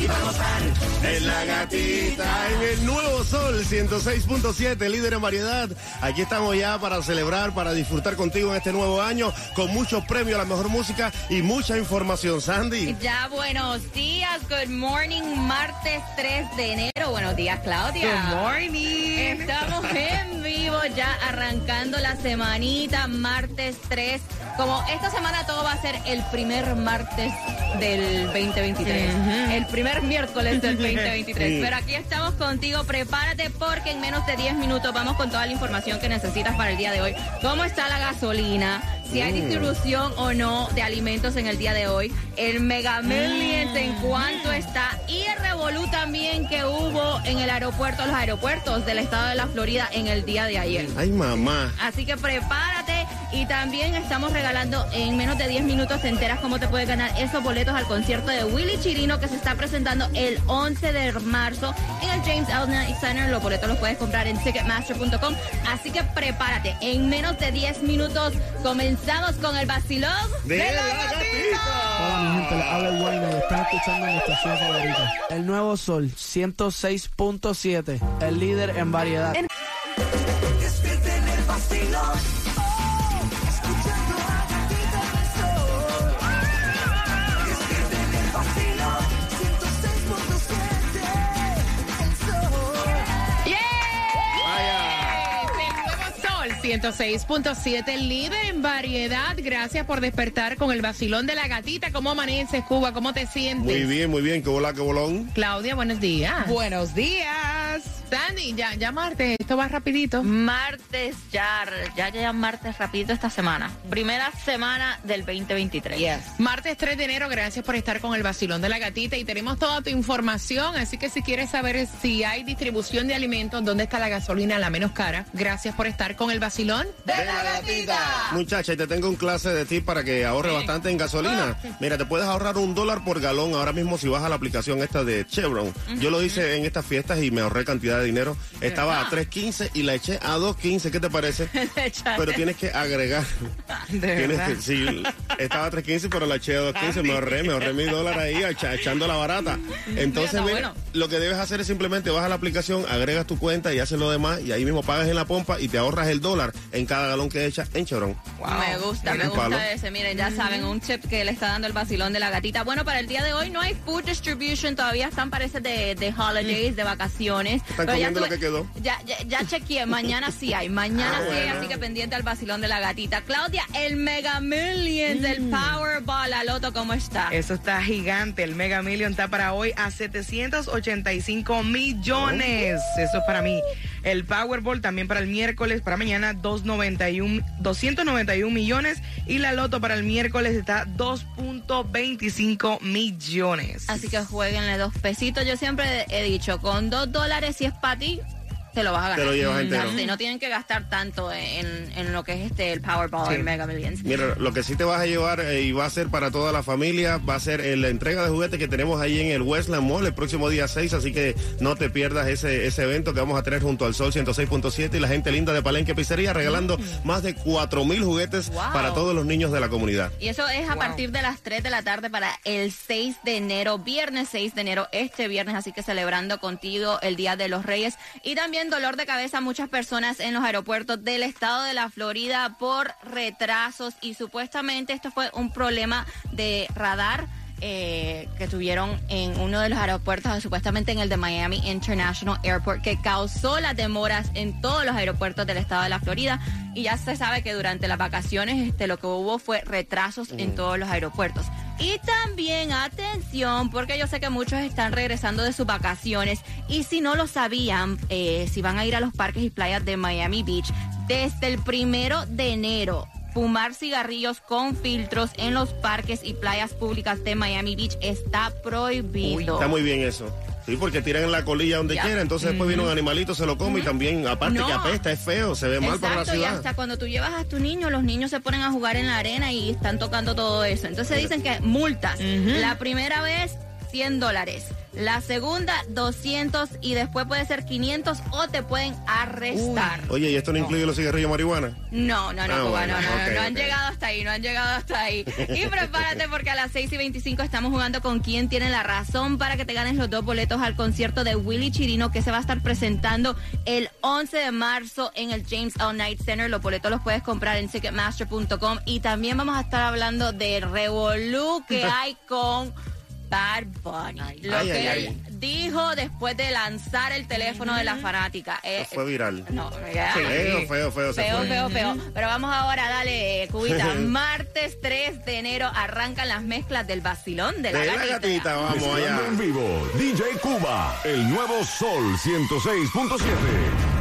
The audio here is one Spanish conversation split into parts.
Y vacilón. La gatita, en el nuevo sol 106.7, líder en variedad. Aquí estamos ya para celebrar, para disfrutar contigo en este nuevo año, con muchos premios a la mejor música y mucha información. Sandy. Ya, buenos días, good morning, martes 3 de enero. Buenos días, Claudia. Good morning. Estamos en ya arrancando la semanita, martes 3. Como esta semana todo va a ser el primer martes del 2023. El primer miércoles del 2023. Sí. Pero aquí estamos contigo, prepárate porque en menos de 10 minutos vamos con toda la información que necesitas para el día de hoy. ¿Cómo está la gasolina? Si hay distribución o no de alimentos en el día de hoy. El Mega Millions en cuánto está. Y el revolú también que hubo en el aeropuerto, los aeropuertos del estado de la Florida en el día de ayer. Ay, mamá. Así que prepárate y también estamos regalando en menos de 10 minutos te enteras cómo te puedes ganar esos boletos al concierto de Willy Chirino que se está presentando el 11 de marzo en el James L. Knight Center. Los boletos los puedes comprar en ticketmaster.com. Así que prepárate. En menos de 10 minutos comenzamos con el vacilón De la gatita. Hola mi gente, les habla el Wayne y están escuchando mi estación favorita. El Nuevo Sol 106.7, el líder en variedad. 106.7, líder en variedad. Gracias por despertar con el vacilón de la gatita. ¿Cómo amaneces, Cuba? ¿Cómo te sientes? Muy bien, muy bien. Que bola, que bolón. Claudia, buenos días. Buenos días. Sandy, ya, ya martes, esto va rapidito. Martes ya, ya ya martes rapidito esta semana. Primera semana del 2023. Yes. Martes 3 de enero, gracias por estar con el vacilón de la gatita y tenemos toda tu información, así que si quieres saber si hay distribución de alimentos, dónde está la gasolina la menos cara, gracias por estar con el vacilón. De la gatita. Muchacha, y te tengo un clase de ti para que ahorre bastante en gasolina. Mira, te puedes ahorrar un dólar por galón ahora mismo si vas a la aplicación esta de Chevron. Yo lo hice en estas fiestas y me ahorré cantidad de dinero. Estaba a 3.15 y la eché a 2.15. ¿Qué te parece? Pero tienes que agregar. Tienes que, sí, estaba a 3.15, pero la eché a 2.15. Me ahorré, me ahorré mi dólar ahí echa- echando la barata. Entonces, Está mira, bueno. lo que debes hacer es simplemente vas a la aplicación, agregas tu cuenta y haces lo demás y ahí mismo pagas en la pompa y te ahorras el dólar en cada galón que echas en Chevron. Me gusta, me gusta palo. ese. Miren, ya saben, un chip que le está dando el vacilón de la gatita. Bueno, para el día de hoy no hay food distribution, todavía están, parece, de, de holidays, de vacaciones. Están Ya comiendo lo que quedó. Ya, ya, ya chequeé, mañana sí hay, mañana Ah, sí hay, así que pendiente al vacilón de la gatita. Claudia, el Mega Millions, el Mm. Powerball, la Loto, ¿cómo está? Eso está gigante. El Mega Million está para hoy a 785 millones. Eso es para mí. El Powerball también para el miércoles, para mañana 291, 291 millones. Y la Loto para el miércoles está 2.25 millones. Así que jueguenle dos pesitos. Yo siempre he dicho, con dos dólares, si es para ti, te lo vas a ganar. Te lo llevas entero. Sí, no tienen que gastar tanto en, en lo que es este el Powerball, el Mega Millions. Mira, lo que sí te vas a llevar eh, y va a ser para toda la familia, va a ser la entrega de juguetes que tenemos ahí en el Westland Mall el próximo día 6, así que no te pierdas ese, ese evento que vamos a tener junto al Sol 106.7 y la gente linda de Palenque Pizzería regalando más de 4 mil juguetes Wow. para todos los niños de la comunidad. Y eso es a partir de las 3 de la tarde para el 6 de enero, viernes 6 de enero, este viernes, así que celebrando contigo el Día de los Reyes. Y también dolor de cabeza a muchas personas en los aeropuertos del estado de la Florida por retrasos y supuestamente esto fue un problema de radar. eh, que tuvieron en uno de los aeropuertos, supuestamente en el de Miami International Airport, que causó las demoras en todos los aeropuertos del estado de la Florida. Y ya se sabe que durante las vacaciones este, lo que hubo fue retrasos en todos los aeropuertos. Y también, atención, porque yo sé que muchos están regresando de sus vacaciones y si no lo sabían, eh, si van a ir a los parques y playas de Miami Beach, desde el primero de enero fumar cigarrillos con filtros en los parques y playas públicas de Miami Beach está prohibido. Está muy bien eso. Sí, porque tiran en la colilla donde Ya. quiera, entonces después viene un animalito, se lo come y también, aparte No. que apesta, es feo, se ve mal para la Exacto, y ciudad. hasta cuando tú llevas a tu niño, los niños se ponen a jugar en la arena y están tocando todo eso. Entonces dicen que multas. La primera vez, 100 dólares. La segunda, 200 y después puede ser 500 o te pueden arrestar. Oye, ¿y esto no, incluye los cigarrillos de marihuana? No, no, no, Ah, Cuba, bueno, no, no, no, han llegado hasta ahí, no han llegado hasta ahí. Y prepárate porque a las 6 y 25 estamos jugando con quién tiene la razón para que te ganes los dos boletos al concierto de Willy Chirino que se va a estar presentando el 11 de marzo en el James L. Knight Center. Los boletos los puedes comprar en Ticketmaster.com y también vamos a estar hablando del revolú que hay con Bad Bunny. Lo Ay, que ay, él ay. dijo después de lanzar el teléfono de la fanática. Eh, Fue viral. no. Feo, feo, feo. se Feo, fue. feo, feo. Pero vamos ahora, dale, Cubita. Martes 3 de enero arrancan las mezclas del vacilón de la De la gatita. gatita, vamos allá. En vivo, DJ Cuba, el nuevo Sol 106.7.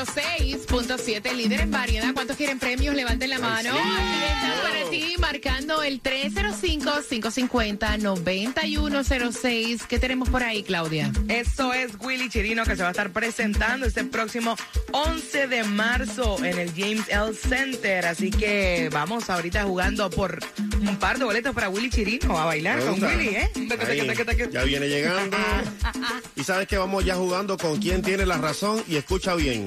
106.7, líder en variedad. ¿Cuántos quieren premios? Levanten la mano. Aquí están para ti, marcando el 305-550-9106. ¿Qué tenemos por ahí, Claudia? Eso es Willy Chirino que se va a estar presentando este próximo 11 de marzo en el James L. Center. Así que vamos ahorita jugando por un par de boletos para Willy Chirino a bailar con. Willy, ¿eh? Ahí, ya viene llegando. y sabes que vamos ya jugando con quién tiene la razón y escucha bien.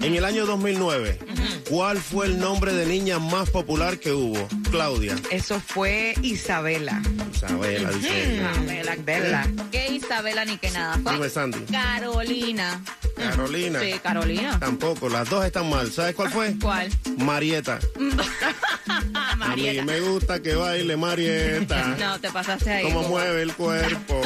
En el año 2009, ¿cuál fue el nombre de niña más popular que hubo? Claudia. Eso fue Isabela. Isabela, dice ella. Isabela, Bella. Que Isabela ni que nada. Fue Dime, Sandy. Carolina. Carolina. Sí, Carolina. Tampoco, las dos están mal. ¿Sabes cuál fue? ¿Cuál? Marieta. A mí me gusta que baile Marieta. No, te pasaste ahí. Cómo mueve el cuerpo.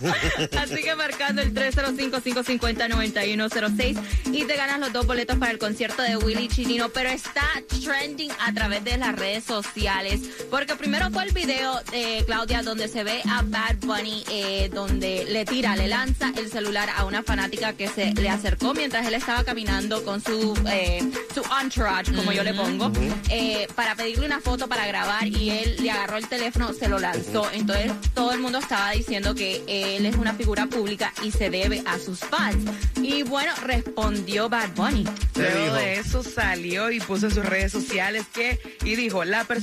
Así que marcando el 305-550-9106 y te ganas los dos boletos para el concierto de Willy Chirino, pero está trending a través de las redes sociales, porque primero fue el video de Claudia donde se ve a Bad Bunny, eh, donde le tira, le lanza el celular a una fanática que se le acercó mientras él estaba caminando con su, eh, su entourage, como yo le pongo, eh, para pedirle una foto para grabar y él le agarró el teléfono, se lo lanzó. Entonces todo el mundo estaba diciendo que él es una figura pública y se debe a sus fans. Y bueno, respondió Bad Bunny. ¿Qué Luego de eso salió y puso en sus redes sociales que, y dijo, la persona